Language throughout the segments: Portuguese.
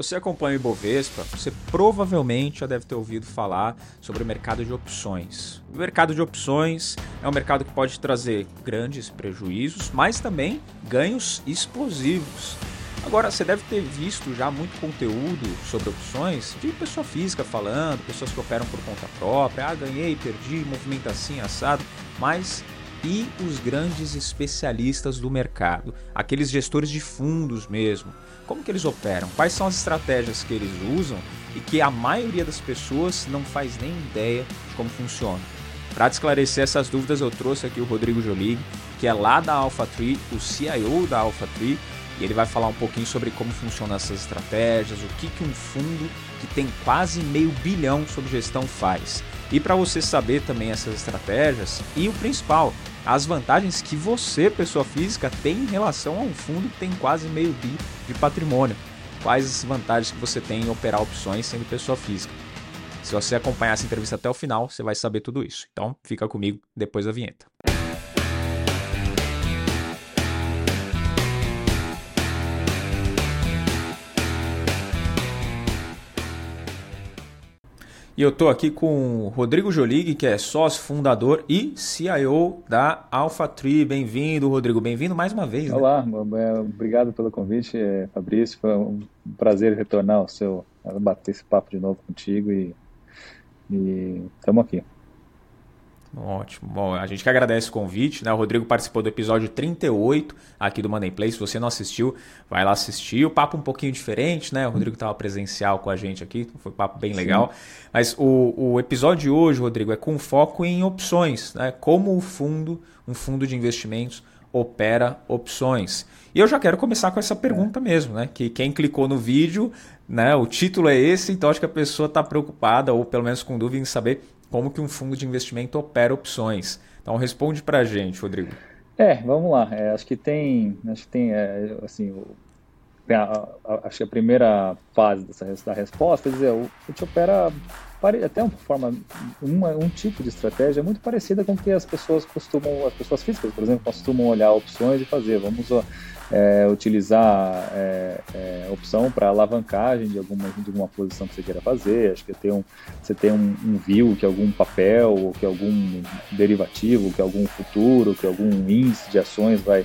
Você acompanha o Ibovespa, você provavelmente já deve ter ouvido falar sobre o mercado de opções. O mercado de opções é um mercado que pode trazer grandes prejuízos, mas também ganhos explosivos. Agora, você deve ter visto já muito conteúdo sobre opções de pessoa física falando, pessoas que operam por conta própria, ah, ganhei, perdi, movimento assim, assado, mas e os grandes especialistas do mercado, aqueles gestores de fundos mesmo como que eles operam? Quais são as estratégias que eles usam e que a maioria das pessoas não faz nem ideia de como funciona? Para esclarecer essas dúvidas, eu trouxe aqui o Rodrigo Jolig, que é lá da AlphaTree, o CIO da AlphaTree, e ele vai falar um pouquinho sobre como funcionam essas estratégias, o que, que um fundo que tem quase meio bilhão sob gestão faz. E para você saber também essas estratégias e o principal, as vantagens que você, pessoa física, tem em relação a um fundo que tem quase meio bi de patrimônio. Quais as vantagens que você tem em operar opções sendo pessoa física. Se você acompanhar essa entrevista até o final, você vai saber tudo isso. Então, fica comigo depois da vinheta. E eu estou aqui com o Rodrigo Jolig, que é sócio fundador e CIO da AlphaTree. Bem-vindo, Rodrigo. Bem-vindo mais uma vez. Né? Olá, é, obrigado pelo convite, é, Fabrício. Foi um prazer retornar ao seu, bater esse papo de novo contigo e estamos aqui. Ótimo. Bom, a gente que agradece o convite, né? O Rodrigo participou do episódio 38 aqui do Money Play. Se você não assistiu, vai lá assistir. O papo um pouquinho diferente, né? O Rodrigo estava presencial com a gente aqui, foi um papo bem legal. Sim. Mas o, o episódio de hoje, Rodrigo, é com foco em opções, né? Como o fundo, um fundo de investimentos, opera opções. E eu já quero começar com essa pergunta mesmo, né? Que quem clicou no vídeo, né? O título é esse, então acho que a pessoa está preocupada, ou pelo menos com dúvida em saber como que um fundo de investimento opera opções. Então responde para a gente, Rodrigo. É, vamos lá. É, acho que tem, acho que tem, é, assim, tem a, a, acho que a primeira fase dessa da resposta é dizer, o, gente opera até uma forma, uma, um tipo de estratégia muito parecida com o que as pessoas costumam, as pessoas físicas, por exemplo, costumam olhar opções e fazer. Vamos é, utilizar é, é, opção para alavancagem de alguma, de alguma posição que você queira fazer. Acho que tem um, você tem um, um view que algum papel, ou que algum derivativo, que algum futuro, que algum índice de ações vai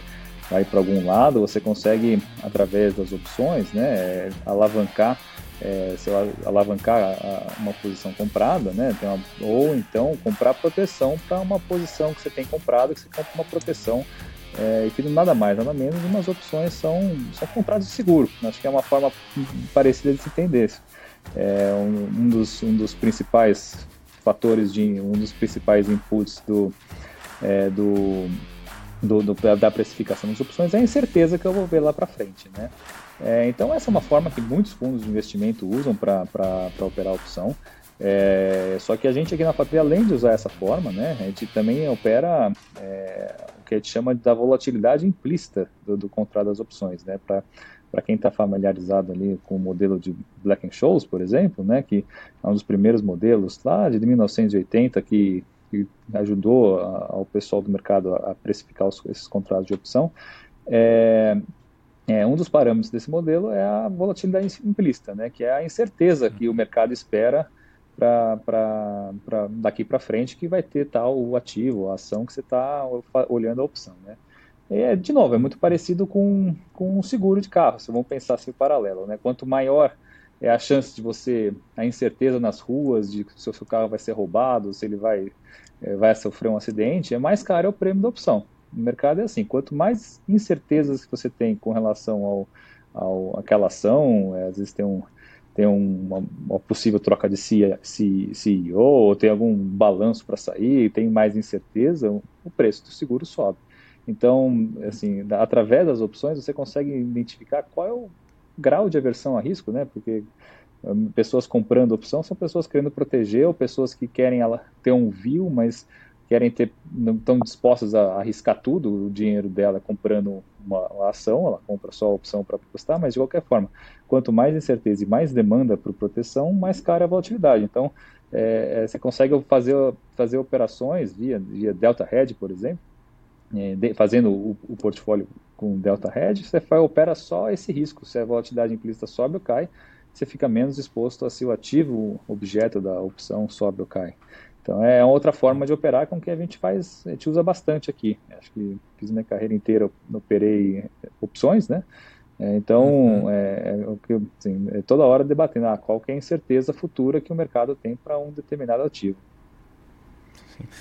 vai para algum lado, você consegue através das opções, né, alavancar é, sei lá, alavancar a, uma posição comprada, né? Uma, ou então comprar proteção para uma posição que você tem comprado, que você compra uma proteção é, que nada mais, nada menos, umas opções são, são contratos de seguro. Acho que é uma forma parecida de se entender isso. É um, um, dos, um dos principais fatores, de um dos principais inputs do, é, do, do, do, da precificação das opções é a incerteza que eu vou ver lá para frente, né? É, então essa é uma forma que muitos fundos de investimento usam para operar a opção. É, só que a gente aqui na Fatria, além de usar essa forma, né, a gente também opera é, o que a gente chama da volatilidade implícita do, do contrato das opções, né, para quem está familiarizado ali com o modelo de Black Scholes, por exemplo, né, que é um dos primeiros modelos lá de 1980 que, que ajudou ao pessoal do mercado a, a precificar os, esses contratos de opção. É, é, um dos parâmetros desse modelo é a volatilidade implícita, né, que é a incerteza que o mercado espera para daqui para frente que vai ter tal o ativo, a ação que você está olhando a opção, né? É, de novo, é muito parecido com, com um seguro de carro, se vamos pensar assim paralelo, né? Quanto maior é a chance de você, a incerteza nas ruas, de se o seu carro vai ser roubado, se ele vai, é, vai sofrer um acidente, é mais caro é o prêmio da opção. Mercado é assim, quanto mais incertezas que você tem com relação ao, ao aquela ação, é, às vezes tem um, tem uma, uma, possível troca de CEO, ou tem algum balanço para sair, tem mais incerteza, o preço do seguro sobe. Então, assim, através das opções você consegue identificar qual é o grau de aversão a risco, né? Porque hum, pessoas comprando opção são pessoas querendo proteger ou pessoas que querem ter um view, mas querem ter, não estão dispostas a arriscar tudo, o dinheiro dela comprando uma, ação, ela compra só a opção para apostar, mas de qualquer forma, quanto mais incerteza e mais demanda por proteção, mais cara é a volatilidade. Então, é, é, você consegue fazer, fazer operações via, via Delta Hedge, por exemplo, é, de, fazendo o, o, portfólio com Delta Hedge, você faz, opera só esse risco, se a volatilidade implícita sobe ou cai, você fica menos exposto a se o ativo objeto da opção sobe ou cai. Então é outra forma de operar com que a gente faz, a gente usa bastante aqui. Acho que fiz minha carreira inteira, operei opções, né? É, então, uhum. é, é, assim, é, toda hora debatendo ah, qual é a incerteza futura que o mercado tem para um determinado ativo.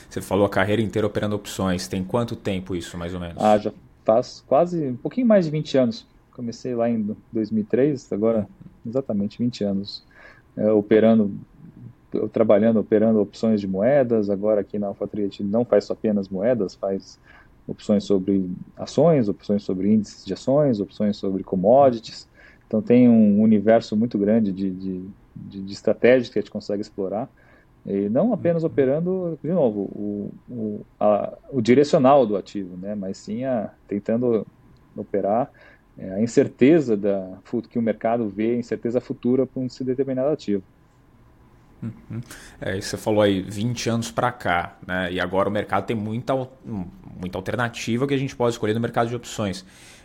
Você falou a carreira inteira operando opções. Tem quanto tempo isso, mais ou menos? Ah, já faz quase um pouquinho mais de 20 anos. Comecei lá em 2003, agora exatamente 20 anos é, operando, trabalhando, operando opções de moedas. Agora aqui na AlphaTree a gente não faz só apenas moedas, faz opções sobre ações, opções sobre índices de ações, opções sobre commodities. Então tem um universo muito grande de, de, de, de estratégias que a gente consegue explorar. E não apenas uhum. operando, de novo, o, o, a, o direcional do ativo, né? mas sim a, tentando operar é, a incerteza da, que o mercado vê, a incerteza futura para um determinado ativo. Uhum. É, você falou aí 20 anos para cá, né? E agora o mercado tem muita, muita alternativa que a gente pode escolher no mercado de opções.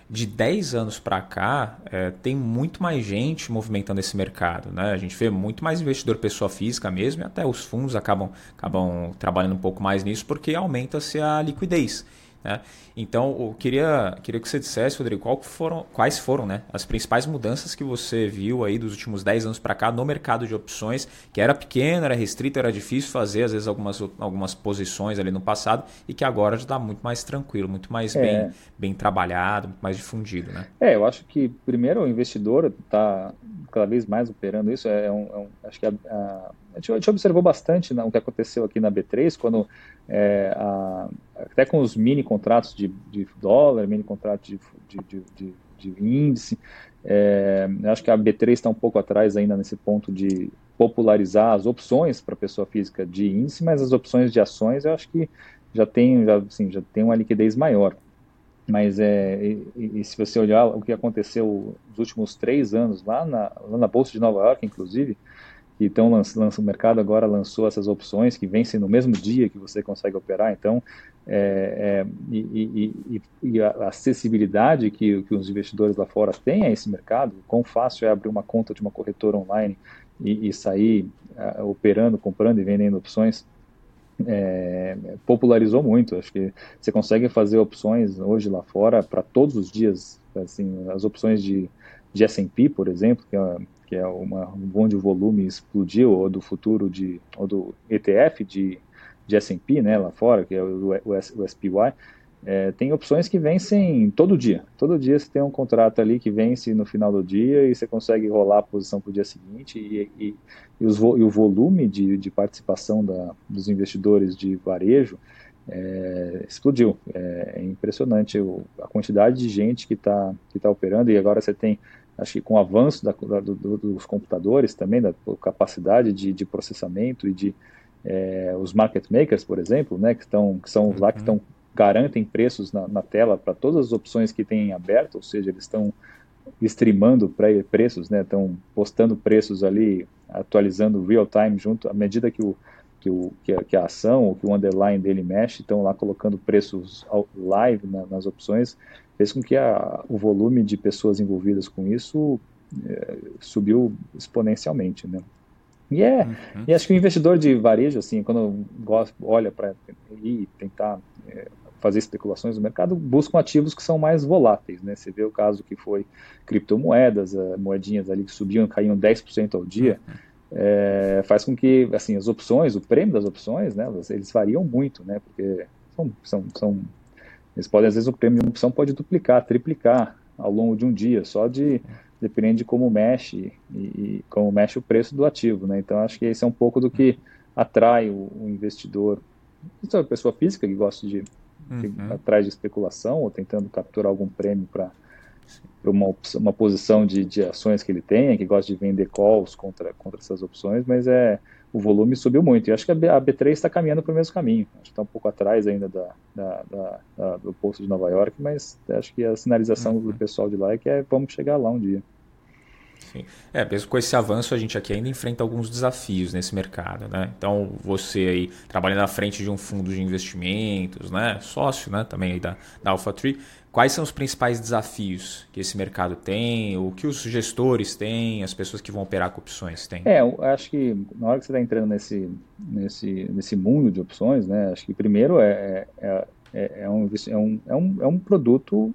De 10 anos para cá, é, tem muito mais gente movimentando esse mercado. Né? A gente vê muito mais investidor pessoa física mesmo, e até os fundos acabam, acabam trabalhando um pouco mais nisso porque aumenta-se a liquidez. Né? Então, eu queria, queria que você dissesse, Rodrigo, foram, quais foram né, as principais mudanças que você viu aí dos últimos 10 anos para cá no mercado de opções, que era pequeno, era restrito, era difícil fazer, às vezes, algumas, algumas posições ali no passado, e que agora já está muito mais tranquilo, muito mais é. bem, bem trabalhado, muito mais difundido. Né? É, eu acho que, primeiro, o investidor está cada vez mais operando isso. É um, é um acho que a, a, a, gente, observou bastante né, o que aconteceu aqui na B3, quando é, a, até com os mini contratos de, de dólar, mini contratos de, de, de, índice. É, acho que a B3 está um pouco atrás ainda nesse ponto de popularizar as opções para pessoa física de índice, mas as opções de ações eu acho que já tem, já, assim, já tem uma liquidez maior. Mas é, e, e, se você olhar o que aconteceu nos últimos três anos lá na, lá na Bolsa de Nova York, inclusive, então lança, o mercado agora lançou essas opções que vencem no mesmo dia que você consegue operar. Então, é, é, e, e, e, a acessibilidade que, que, os investidores lá fora têm a esse mercado, quão fácil é abrir uma conta de uma corretora online e, sair uh, operando, comprando e vendendo opções é, popularizou muito. Acho que você consegue fazer opções hoje lá fora para todos os dias. Assim, as opções de, de S&P, por exemplo, que é, que é uma, onde o volume explodiu, ou do futuro de, ou do ETF de, de S&P, né, lá fora, que é o, o, o SPY, é, tem opções que vencem todo dia. Todo dia você tem um contrato ali que vence no final do dia e você consegue rolar a posição para o dia seguinte e, e, e, os, e, o volume de, de participação da, dos investidores de varejo é, explodiu. É, é impressionante o, a quantidade de gente que está que tá operando e agora você tem, acho que com o avanço da, do, dos computadores também, da capacidade de, de processamento e de é, os market makers, por exemplo, né, que, estão, que são lá que uhum. estão garantem preços na, na tela para todas as opções que têm aberto, ou seja, eles estão streamando preços, né? Estão postando preços ali, atualizando real time junto à medida que o que, o, que, a, que a ação ou que o underline dele mexe, estão lá colocando preços live na, nas opções, fez com que a, o volume de pessoas envolvidas com isso é, subiu exponencialmente, né? E é, uhum. e acho que o investidor de varejo, assim, quando gosta, olha para ir tentar é, fazer especulações no mercado, buscam ativos que são mais voláteis, né? Você vê o caso que foi criptomoedas, uh, moedinhas ali que subiam, caíam 10% ao dia, uhum. é, faz com que, assim, as opções, o prêmio das opções, né, eles variam muito, né? Porque são, são, são eles podem, às vezes, o prêmio de uma opção pode duplicar, triplicar ao longo de um dia, só de dependendo de como mexe e, e, como mexe o preço do ativo, né? Então acho que esse é um pouco do que atrai o, o investidor, isso é a pessoa física que gosta de, uhum. atrás de especulação ou tentando capturar algum prêmio para uma, uma posição de, de ações que ele tenha, que gosta de vender calls contra, contra essas opções, mas é o volume subiu muito. E acho que a, B, a B3 está caminhando para o mesmo caminho. Acho que está um pouco atrás ainda da, da, da, da, do posto de Nova York, mas acho que a sinalização uhum. do pessoal de lá é que é, vamos chegar lá um dia. Sim. É, mesmo com esse avanço, a gente aqui ainda enfrenta alguns desafios nesse mercado, né? Então, você aí trabalhando à frente de um fundo de investimentos, né? Sócio, né? Também aí da, da AlphaTree. Quais são os principais desafios que esse mercado tem, o que os gestores têm, as pessoas que vão operar com opções têm? É, eu acho que na hora que você está entrando nesse, nesse, nesse mundo de opções, né? Acho que primeiro é, é, é, é um, é, um, é, um, é um produto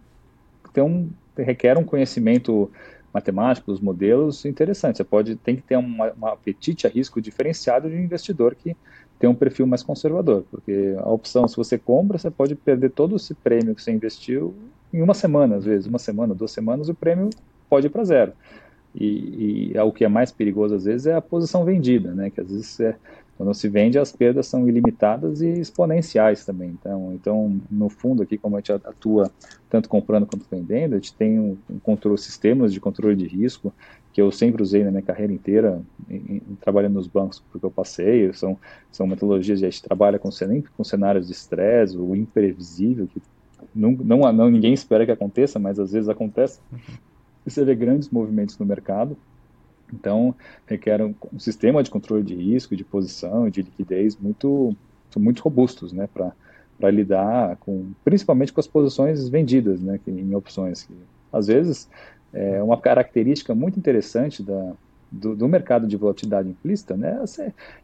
que tem um, requer um conhecimento matemático dos modelos interessante. Você pode tem que ter um apetite a risco diferenciado de um investidor que tem um perfil mais conservador, porque a opção, se você compra, você pode perder todo esse prêmio que você investiu em uma semana, às vezes, uma semana, duas semanas, o prêmio pode ir para zero. E, e é o que é mais perigoso, às vezes, é a posição vendida, né? Que às vezes é, quando se vende, as perdas são ilimitadas e exponenciais também. Então, então no fundo, aqui, como a gente atua tanto comprando quanto vendendo, a gente tem um, um controle, sistemas de controle de risco que eu sempre usei na minha carreira inteira, em, em, trabalhando nos bancos, porque eu passei. São, são metodologias que a gente trabalha com, com cenários de estresse, o imprevisível, que não, não, não, ninguém espera que aconteça, mas às vezes acontece. E você vê grandes movimentos no mercado então, requer um, um, sistema de controle de risco, de posição, de liquidez muito, muito robustos, né, para lidar com, principalmente com as posições vendidas, né, em opções. Que, às vezes, é uma característica muito interessante da, do, do, mercado de volatilidade implícita, né,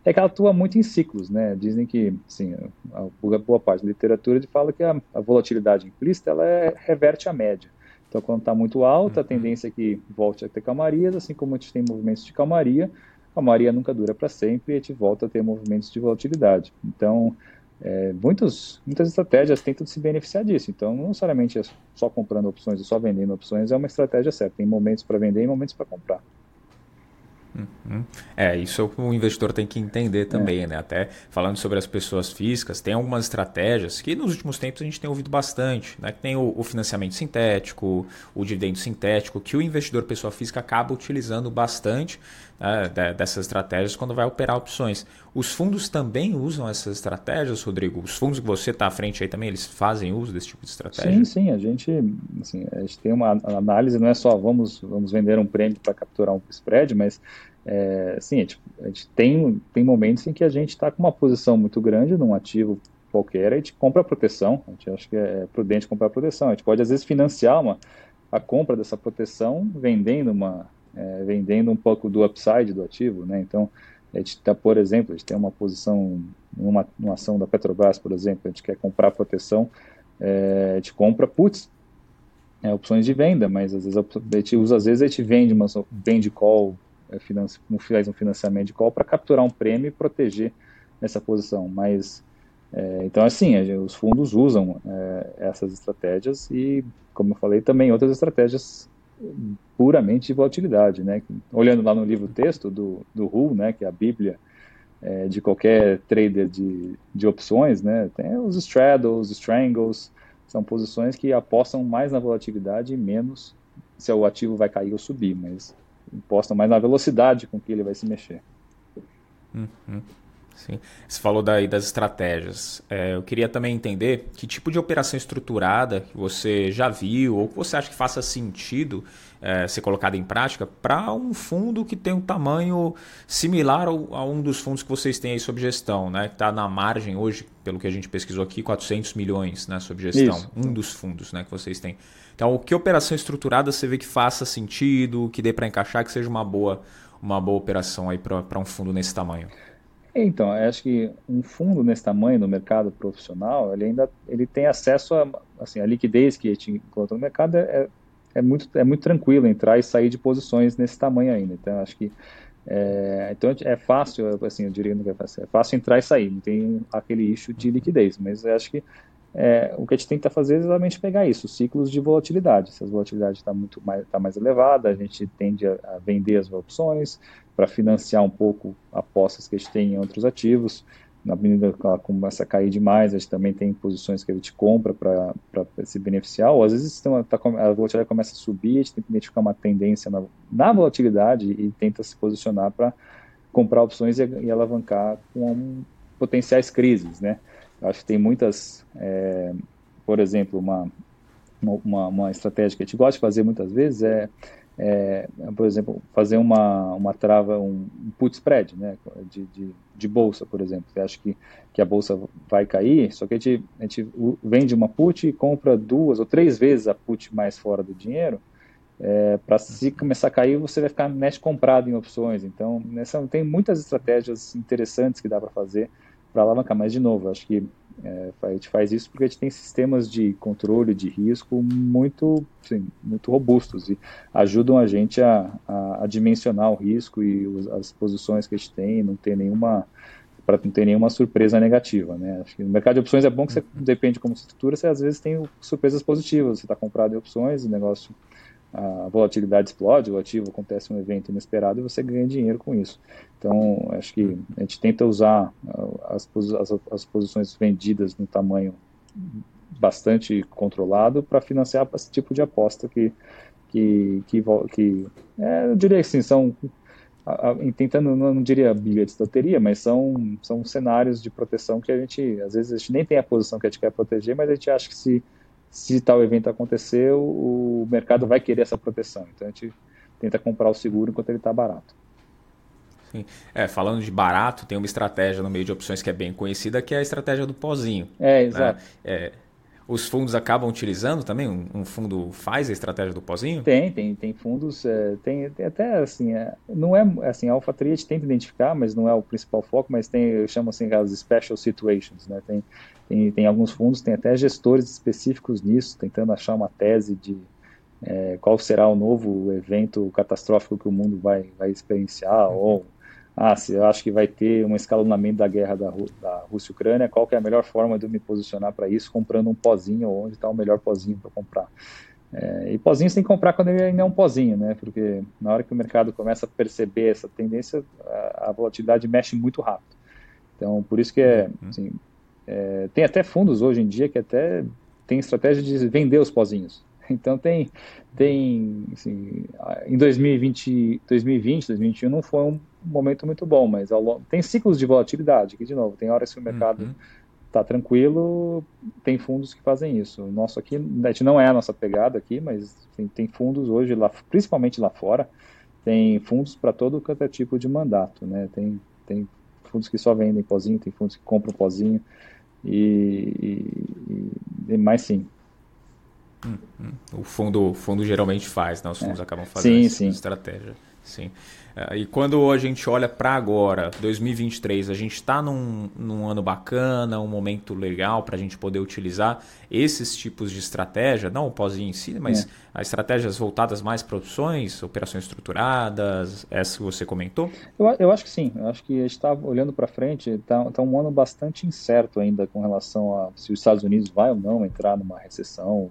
é que ela atua muito em ciclos, né, dizem que, assim, a, boa parte da literatura fala que a, a volatilidade implícita, ela é, reverte a média. Então, quando está muito alta, a uhum. tendência é que volte a ter calmarias, assim como a gente tem movimentos de calmaria, a calmaria nunca dura para sempre e a gente volta a ter movimentos de volatilidade. Então, é, muitos, muitas estratégias tentam se beneficiar disso. Então, não necessariamente é só comprando opções ou só vendendo opções é uma estratégia certa. Tem momentos para vender e momentos para comprar. Uhum. É, isso o investidor tem que entender também, é. né? Até falando sobre as pessoas físicas, tem algumas estratégias que nos últimos tempos a gente tem ouvido bastante, né? Que tem o, o financiamento sintético, o dividendo sintético, que o investidor pessoa física acaba utilizando bastante né? dessas estratégias quando vai operar opções. Os fundos também usam essas estratégias, Rodrigo? Os fundos que você está à frente aí também, eles fazem uso desse tipo de estratégia? Sim, sim. A gente, assim, a gente tem uma análise, não é só vamos, vamos vender um prêmio para capturar um spread, mas é, sim, a gente, a gente, tem, tem momentos em que a gente está com uma posição muito grande num ativo qualquer, a gente compra proteção, a gente acha que é prudente comprar proteção, a gente pode às vezes financiar uma, a compra dessa proteção vendendo uma é, vendendo um pouco do upside do ativo, né? Então a gente está, por exemplo, a gente tem uma posição numa, numa ação da Petrobras, por exemplo, a gente quer comprar proteção, é, a gente compra puts, é, opções de venda, mas às vezes a gente usa, às vezes a gente vende uma vende call é, faz um financiamento de call para capturar um prêmio e proteger essa posição. Mas é, então assim, os fundos usam é, essas estratégias e, como eu falei, também outras estratégias puramente de volatilidade, né? Olhando lá no livro texto do do Hull, né, que é a Bíblia é, de qualquer trader de, de opções, né? Tem os straddles, strangles, são posições que apostam mais na volatilidade e menos se o ativo vai cair ou subir, mas imposta mais na velocidade com que ele vai se mexer. Uhum. Sim. Você falou daí das estratégias. É, eu queria também entender que tipo de operação estruturada que você já viu ou que você acha que faça sentido é, ser colocada em prática para um fundo que tem um tamanho similar ao, a um dos fundos que vocês têm aí sob gestão, né? Que está na margem hoje, pelo que a gente pesquisou aqui, 400 milhões né, sob gestão. Isso. Um dos fundos né, que vocês têm. Então, que operação estruturada você vê que faça sentido, que dê para encaixar, que seja uma boa, uma boa operação aí para um fundo nesse tamanho? Então, acho que um fundo nesse tamanho no mercado profissional, ele ainda ele tem acesso a, assim, a liquidez que gente encontra no mercado é, é, é muito, é muito tranquilo entrar e sair de posições nesse tamanho ainda. Então, acho que é, então é fácil, assim, eu diria que é fácil, é fácil entrar e sair, não tem aquele issue de liquidez, mas acho que é, o que a gente tenta fazer é exatamente pegar isso, ciclos de volatilidade. Se a volatilidade está muito mais, tá mais elevada, a gente tende a, a vender as opções para financiar um pouco apostas que a gente tem em outros ativos. Na medida que ela começa a cair demais, a gente também tem posições que a gente compra para se beneficiar, ou às vezes tá, a volatilidade começa a subir, a gente tem que identificar uma tendência na, na volatilidade e tenta se posicionar para comprar opções e, e alavancar com potenciais crises, né? Acho que tem muitas, é, por exemplo, uma, uma, uma estratégia que a gente gosta de fazer muitas vezes é, é, por exemplo, fazer uma, uma trava, um, um put spread, né, de, de, de, bolsa, por exemplo. Você acha que, que a bolsa vai cair, só que a gente, a gente vende uma put e compra duas ou três vezes a put mais fora do dinheiro, é, para se começar a cair, você vai ficar net comprado em opções. Então, nessa, tem muitas estratégias interessantes que dá para fazer para alavancar. Mas, de novo, acho que é, a gente faz isso porque a gente tem sistemas de controle de risco muito, sim, muito robustos e ajudam a gente a, a, a dimensionar o risco e os, as posições que a gente tem, não ter nenhuma para não ter nenhuma surpresa negativa, né? Acho que no mercado de opções é bom que você depende como estrutura, você às vezes tem surpresas positivas, você está comprado em opções, o negócio a volatilidade explode, o ativo acontece um evento inesperado e você ganha dinheiro com isso. Então, acho que a gente tenta usar uh, as, as, as posições vendidas no tamanho bastante controlado para financiar esse tipo de aposta que, que, que, que é, eu diria assim, são tentando, não, diria bilhetes de loteria, mas são, são cenários de proteção que a gente, às vezes a gente nem tem a posição que a gente quer proteger, mas a gente acha que se se tal evento acontecer, o mercado vai querer essa proteção. Então a gente tenta comprar o seguro enquanto ele está barato. Sim. É, falando de barato, tem uma estratégia no meio de opções que é bem conhecida, que é a estratégia do pozinho. É, né? exato. Né? É, os fundos acabam utilizando também? Um, um, fundo faz a estratégia do pozinho? Tem, tem, tem fundos, é, tem, tem, até assim, é, não é assim, a Alpha Trade tenta identificar, mas não é o principal foco, mas tem, eu chamo assim as special situations, né? Tem, tem, tem alguns fundos, tem até gestores específicos nisso, tentando achar uma tese de é, qual será o novo evento catastrófico que o mundo vai, vai experienciar, uhum. ou ah, se eu acho que vai ter um escalonamento da guerra da, da Rússia Ucrânia, qual que é a melhor forma de eu me posicionar para isso, comprando um pozinho, ou onde está o melhor pozinho para comprar. É, e pozinho você tem que comprar quando ele ainda é um pozinho, né? Porque na hora que o mercado começa a perceber essa tendência, a, a volatilidade mexe muito rápido. Então, por isso que é, uhum. assim, é, tem até fundos hoje em dia que até tem estratégia de vender os pozinhos. Então tem, tem assim, em 2020, 2020, 2021 não foi um momento muito bom, mas ao, tem ciclos de volatilidade, que de novo, tem horas que o mercado está uhum. tranquilo, tem fundos que fazem isso. O nosso aqui, a gente não é a nossa pegada aqui, mas tem, tem fundos hoje, lá, principalmente lá fora, tem fundos para todo quanto é tipo de mandato, né? Tem, tem fundos que só vendem pozinho, tem fundos que compram pozinho, e, e, e mais sim. Hum, hum. O fundo, fundo geralmente faz, né? Os fundos é. acabam fazendo sim, essa sim. estratégia. Sim. Uh, e quando a gente olha para agora, 2023, a gente está num, num ano bacana, um momento legal para a gente poder utilizar esses tipos de estratégia, não o pós em si, mas é. estratégias voltadas mais para opções, operações estruturadas, essa que você comentou? Eu, eu acho que sim. Eu acho que a gente está olhando para frente, está tá um ano bastante incerto ainda com relação a se os Estados Unidos vai ou não entrar numa recessão,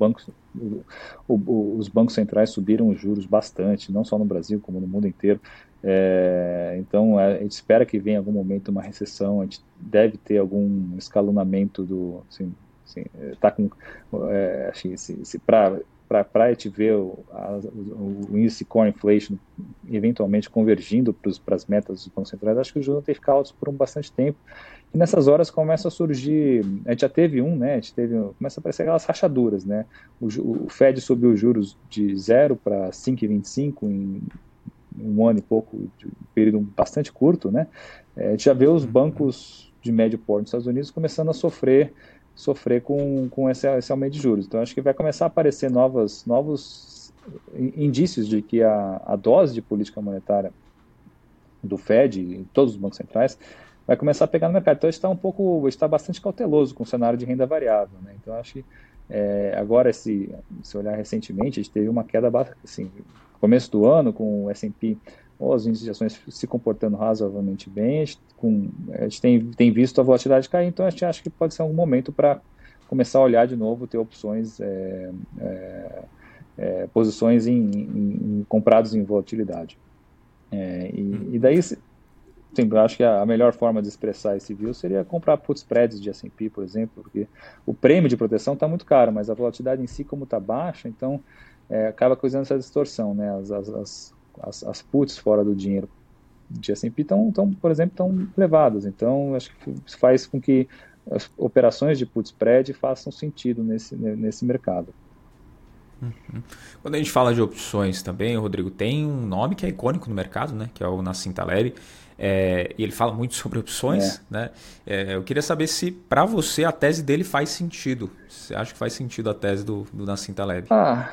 bancos, o, o, os bancos centrais subiram os juros bastante, não só no Brasil, como no mundo inteiro. É, então, é, a gente espera que venha em algum momento uma recessão, a gente deve ter algum escalonamento do. Assim, assim, tá com. É, se para para a gente ver o, a, o, o, índice core inflation eventualmente convergindo para as metas dos bancos centrais, acho que os juros vão ter que ficar altos por um bastante tempo. E nessas horas começa a surgir, a gente já teve um, né? A gente teve, começa a aparecer aquelas rachaduras, né? O, o Fed subiu os juros de 0 para 5,25 em um ano e pouco, um período bastante curto, né? É, a gente já vê os bancos de médio porte nos Estados Unidos começando a sofrer sofrer com, com esse, esse aumento de juros. Então, acho que vai começar a aparecer novas, novos indícios de que a, a dose de política monetária do Fed e todos os bancos centrais vai começar a pegar no mercado. Então, está um pouco, está bastante cauteloso com o cenário de renda variável. Né? Então, acho que é, agora, se, se olhar recentemente, a gente teve uma queda, assim, começo do ano, com o S&P ou as índices de ações se comportando razoavelmente bem, a gente, com, a gente tem, tem visto a volatilidade cair, então a gente acha que pode ser um momento para começar a olhar de novo, ter opções, é, é, é, posições em, em, em, comprados em volatilidade. É, e, e, daí Sim, acho que a melhor forma de expressar esse view seria comprar put spreads de S&P, por exemplo, porque o prêmio de proteção está muito caro, mas a volatilidade em si, como está baixa, então é, acaba causando essa distorção, né? As, as, as, as puts fora do dinheiro de S&P estão, tão, por exemplo, estão elevadas, então acho que isso faz com que as operações de put spread façam sentido nesse, nesse mercado. Uhum. Quando a gente fala de opções também, Rodrigo, tem um nome que é icônico no mercado, né? Que é o Nassim Taleb. É, e ele fala muito sobre opções, é. né? É, eu queria saber se para você a tese dele faz sentido. Você acha que faz sentido a tese do, do Nassim Taleb? Ah,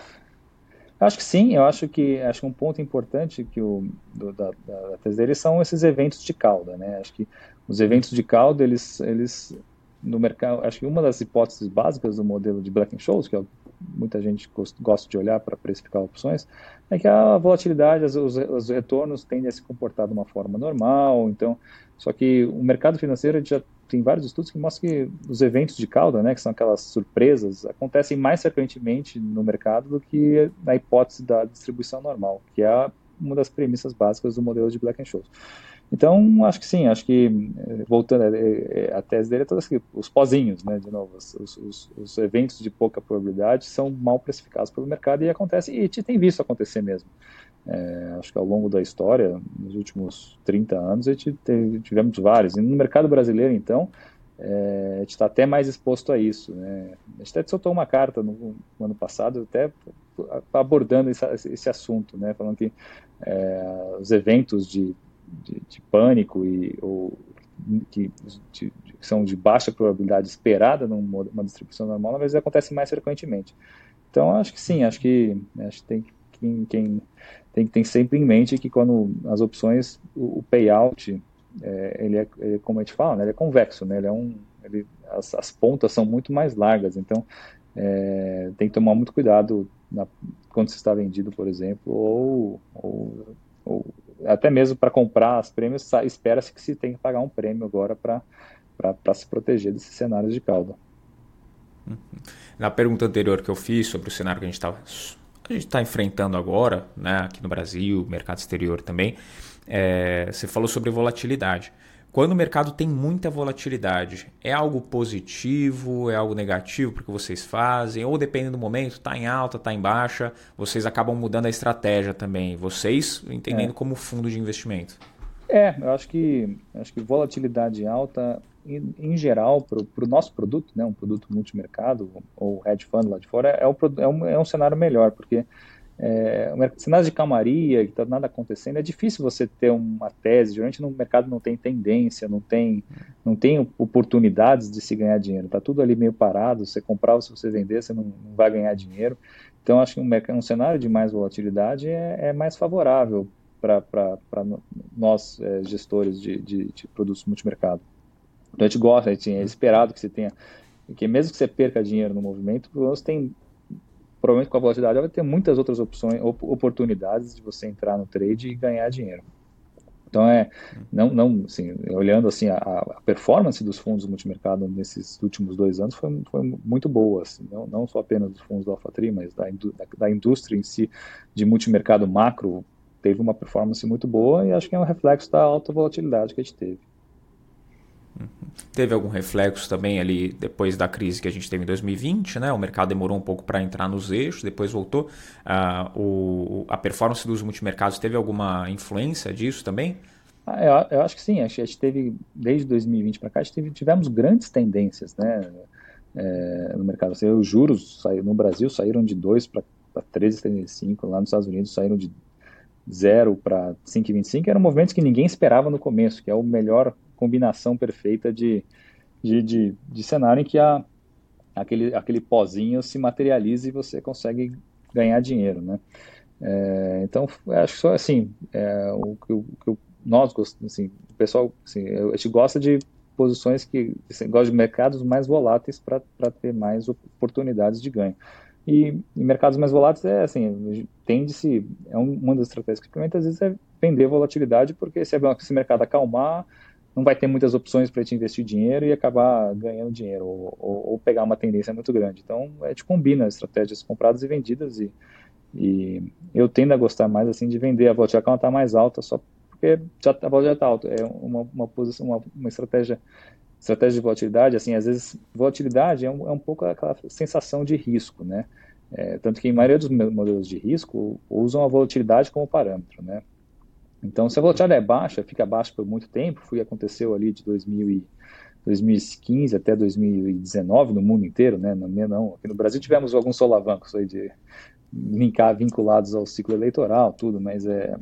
acho que sim. Eu acho que acho que um ponto importante que o do, da, da, tese dele são esses eventos de cauda, né? Acho que os eventos de cauda eles eles no mercado, acho que uma das hipóteses básicas do modelo de Black-Scholes, que é muita gente gosta de olhar para precificar opções, é que a volatilidade, os, os, retornos tendem a se comportar de uma forma normal. Então, só que o mercado financeiro já tem vários estudos que mostram que os eventos de cauda, né, que são aquelas surpresas, acontecem mais frequentemente no mercado do que na hipótese da distribuição normal, que é uma das premissas básicas do modelo de Black-Scholes. Então, acho que sim, acho que, eh, voltando, eh, eh, a tese dele é toda assim, os pozinhos, né, de novo, os, os, os, eventos de pouca probabilidade são mal precificados pelo mercado e acontece, e tem visto acontecer mesmo. É, acho que ao longo da história, nos últimos 30 anos, a gente teve, tivemos vários. E no mercado brasileiro, então, é, a gente está até mais exposto a isso. Né? A gente até soltou uma carta no, no ano passado, até abordando esse, esse assunto, né? falando que é, os eventos de de, de pânico e ou que, de, são de baixa probabilidade esperada numa distribuição normal, às vezes acontece mais frequentemente. Então, acho que sim, acho que, acho que tem quem, quem tem que ter sempre em mente que quando as opções, o, o payout, é, ele, é, ele, é, como a gente fala, né, ele é convexo, né, ele é um, ele, as, as pontas são muito mais largas, então é, tem que tomar muito cuidado na, quando se está vendido, por exemplo, ou, ou, ou até mesmo para comprar as prêmios, espera-se que se tem que pagar um prêmio agora para se proteger desses cenários de cauda. Uhum. Na pergunta anterior que eu fiz sobre o cenário que a gente está a gente está enfrentando agora, né, aqui no Brasil, mercado exterior também, é, você falou sobre volatilidade. Quando o mercado tem muita volatilidade, é algo positivo, é algo negativo porque vocês fazem, ou dependendo do momento, está em alta, está em baixa, vocês acabam mudando a estratégia também, vocês entendendo é. como fundo de investimento. É, eu acho que acho que volatilidade alta em, geral para o nosso produto, né, um produto multimercado ou hedge fund lá de fora é, é, um, é um cenário melhor porque é, cenário de calmaria, que está nada acontecendo, é difícil você ter uma tese. Geralmente no mercado não tem tendência, não tem, não tem oportunidades de se ganhar dinheiro. Está tudo ali meio parado. Você comprar ou se você vender, você não, não vai ganhar dinheiro. Então acho que um, um cenário de mais volatilidade é, é mais favorável para nós é, gestores de, de, de, produtos multimercado. Então a gente gosta, a gente é esperado que você tenha, que mesmo que você perca dinheiro no movimento, você tem provavelmente com a volatilidade vai ter muitas outras opções, oportunidades de você entrar no trade e ganhar dinheiro. Então é não não assim, olhando assim a, a performance dos fundos multimercado nesses últimos dois anos foi, foi muito boa, assim, não, não só apenas dos fundos do AlphaTree, mas da, da, da indústria em si de multimercado macro teve uma performance muito boa e acho que é um reflexo da alta volatilidade que a gente teve. Teve algum reflexo também ali depois da crise que a gente teve em 2020, né? O mercado demorou um pouco para entrar nos eixos, depois voltou. Uh, o, a performance dos multimercados teve alguma influência disso também? Ah, eu, eu, acho que sim. A gente teve, desde 2020 para cá, a gente teve, tivemos grandes tendências, né? É, no mercado. Assim, os juros no Brasil saíram de 2 para 13,75, lá nos Estados Unidos saíram de 0 para 5,25. Eram movimentos que ninguém esperava no começo, que é o melhor combinação perfeita de, de, de, de cenário em que a, aquele, aquele pozinho se materializa e você consegue ganhar dinheiro, né? É, então, acho que só assim, é, o que, o nós gostamos, assim, o pessoal, assim, a gente gosta de posições que, assim, gosta de mercados mais voláteis para ter mais oportunidades de ganho. E em mercados mais voláteis é assim, tende-se, é uma das estratégias que implementa, às vezes é vender volatilidade, porque se, esse mercado acalmar, não vai ter muitas opções para te investir dinheiro e acabar ganhando dinheiro, ou, ou, ou, pegar uma tendência muito grande. Então, a gente combina estratégias compradas e vendidas, e, e eu tendo a gostar mais assim de vender a quando está mais alta, só porque já, a volatilidade está alta. É uma, uma posição, uma, uma estratégia estratégia de volatilidade, assim, às vezes volatilidade é um, é um pouco aquela sensação de risco, né? É, tanto que em maioria dos modelos de risco usam a volatilidade como parâmetro, né? Então, se a volatilidade é baixa, fica baixa por muito tempo, foi aconteceu ali de 2000 e, 2015 até 2019 no mundo inteiro, né? Não, não, aqui no Brasil tivemos alguns solavancos aí de linkar vinculados ao ciclo eleitoral, tudo, mas é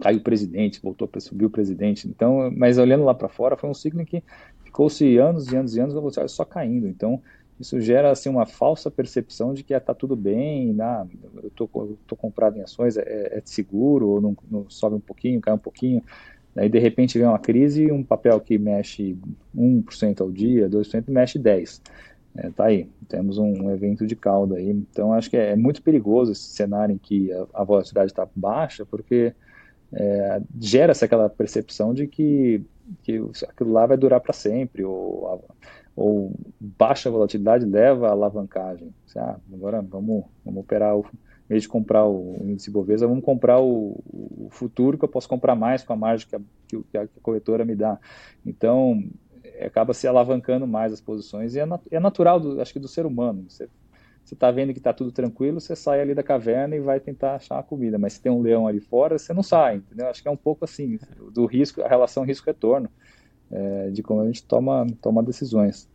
caiu o presidente, voltou para subir o presidente. Então, mas olhando lá para fora, foi um ciclo em que ficou-se anos e anos e anos a velocidade só caindo. Então, isso gera assim uma falsa percepção de que está tudo bem, nah, eu tô, tô comprado em ações, é, é seguro, ou não, não, sobe um pouquinho, cai um pouquinho. Aí, de repente, vem uma crise e um papel que mexe 1% ao dia, 2%, mexe 10%. É, tá aí, temos um, evento de cauda aí. Então, acho que é, é muito perigoso esse cenário em que a, a volatilidade está baixa, porque é, gera-se aquela percepção de que, que aquilo lá vai durar para sempre, ou, ou baixa volatilidade leva à alavancagem. Ah, agora vamos, vamos operar o em vez de comprar o índice Bovespa, vamos comprar o, o, futuro que eu posso comprar mais com a margem que a, que a corretora me dá. Então, acaba se alavancando mais as posições e é, é natural, do, acho que do ser humano. Você você está vendo que está tudo tranquilo, você sai ali da caverna e vai tentar achar a comida. Mas se tem um leão ali fora, você não sai, entendeu? Acho que é um pouco assim, do risco, a relação risco-retorno, é, de como a gente toma, toma decisões.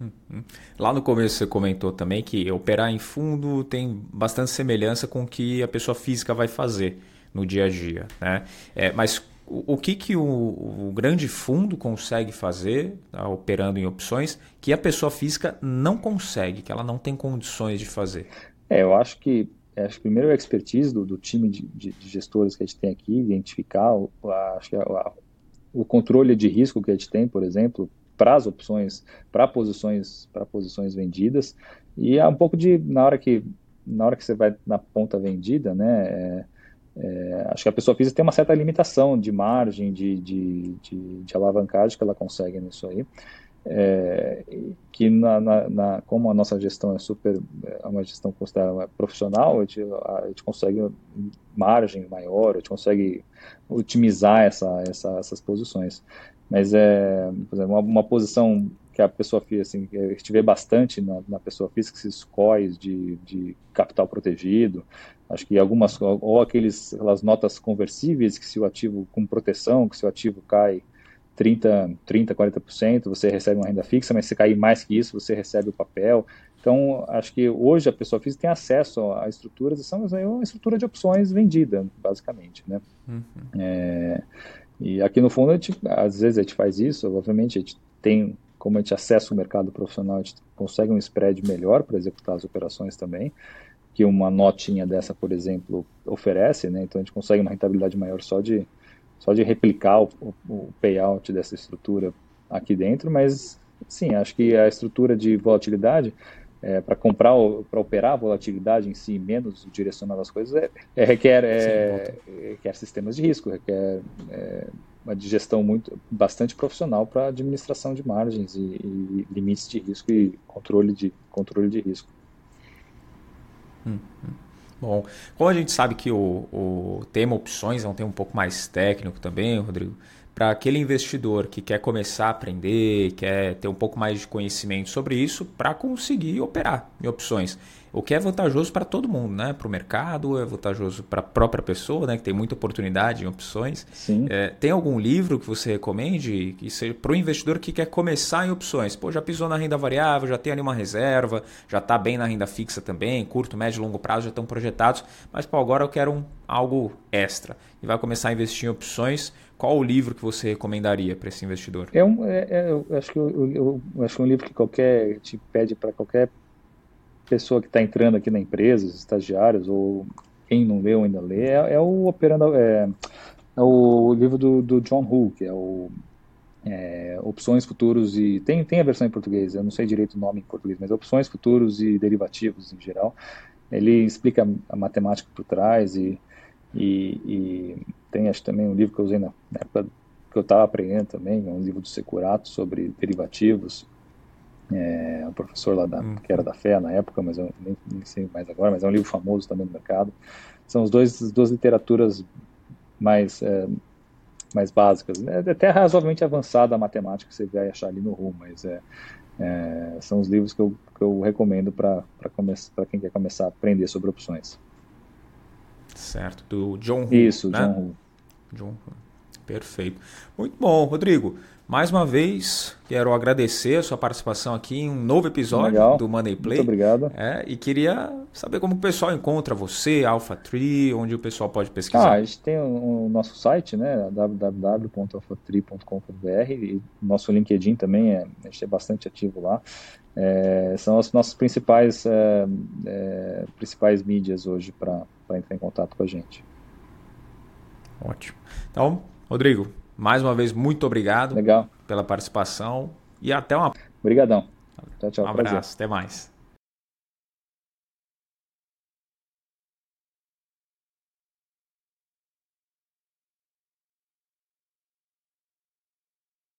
Uhum. Lá no começo você comentou também que operar em fundo tem bastante semelhança com o que a pessoa física vai fazer no dia a dia, né? É, mas o, que, que o, o, grande fundo consegue fazer, tá, operando em opções, que a pessoa física não consegue, que ela não tem condições de fazer? É, eu acho que acho que primeiro a expertise do, do time de, de, de, gestores que a gente tem aqui, identificar acho que a, a, o controle de risco que a gente tem, por exemplo, para as opções, para posições, para posições vendidas e é um pouco de na hora que na hora que você vai na ponta vendida, né? É, é, acho que a pessoa física tem uma certa limitação de margem, de, de, de, de alavancagem que ela consegue nisso aí. É, que na, na, na, como a nossa gestão é super é uma gestão considerada profissional a gente, a gente consegue margem maior a gente consegue otimizar essa, essa, essas posições. Mas é exemplo, uma, uma posição que a pessoa assim, gente vê bastante na, na pessoa física, esses COIs de, de capital protegido, acho que algumas, ou aqueles, aquelas notas conversíveis que se o ativo com proteção, que se o ativo cai 30, 30, 40%, você recebe uma renda fixa, mas se cair mais que isso, você recebe o papel. Então, acho que hoje a pessoa física tem acesso a estruturas, são uma estrutura de opções vendida, basicamente, né? Uhum. É, e aqui no fundo, gente, às vezes a gente faz isso, obviamente a gente tem, como a gente acessa o mercado profissional, a gente consegue um spread melhor para executar as operações também, que uma notinha dessa, por exemplo, oferece, né? Então a gente consegue uma rentabilidade maior só de só de replicar o, o payout dessa estrutura aqui dentro, mas sim, acho que a estrutura de volatilidade é, para comprar para operar a volatilidade em si, menos direcionar as coisas, é, é requer, é, requer sistemas de risco, requer é, uma gestão muito bastante profissional para administração de margens e, e, limites de risco e controle de controle de risco. Hum, hum. Bom, como a gente sabe que o, o tema opções é um tema um pouco mais técnico também, Rodrigo, para aquele investidor que quer começar a aprender, quer ter um pouco mais de conhecimento sobre isso, para conseguir operar em opções. O que é vantajoso para todo mundo, né? Para o mercado, é vantajoso para a própria pessoa, né? Que tem muita oportunidade em opções. Sim. É, tem algum livro que você recomende que seja para o investidor que quer começar em opções? Pô, já pisou na renda variável, já tem ali uma reserva, já está bem na renda fixa também, curto, médio e longo prazo já estão projetados, mas pô, agora eu quero um, algo extra e vai começar a investir em opções. Qual o livro que você recomendaria para esse investidor? É um, é, é, eu acho que eu, eu, eu, acho que é um livro que qualquer te pede para qualquer pessoa que está entrando aqui na empresa, os estagiários, ou quem não leu ainda lê, é, é o Operando. É, é, o livro do, do John Hull, que é o é, Opções, Futuros e. Tem, tem a versão em português, eu não sei direito o nome em português, mas Opções, Futuros e Derivativos em geral. Ele explica a matemática por trás e, e, e tem acho também um livro que eu usei na, época que eu estava aprendendo também, é um livro do Securato sobre derivativos é, um professor lá da, hum. que era da fé na época, mas eu nem, nem, sei mais agora, mas é um livro famoso também no mercado. São os dois, as duas literaturas mais, é, mais básicas. Né? É até razoavelmente avançada a matemática que você vai achar ali no RU, mas é, é, são os livros que eu, que eu recomendo para quem quer começar a aprender sobre opções. Certo, do John Hu. Isso, né? John Hu. John Perfeito. Muito bom, Rodrigo. Mais uma vez, quero agradecer a sua participação aqui em um novo episódio Legal. do Money Play. Muito obrigado. É, e queria saber como o pessoal encontra você, AlphaTree, onde o pessoal pode pesquisar. Ah, a gente tem o, o nosso site, né, www.alphatree.com.br e nosso LinkedIn também, é, a gente é bastante ativo lá. É, são as nossas principais, é, é, principais mídias hoje para entrar em contato com a gente. Ótimo. Então, Rodrigo, mais uma vez, muito obrigado Legal. pela participação e até uma. Obrigadão. Tchau, tchau. Um prazer. abraço, até mais.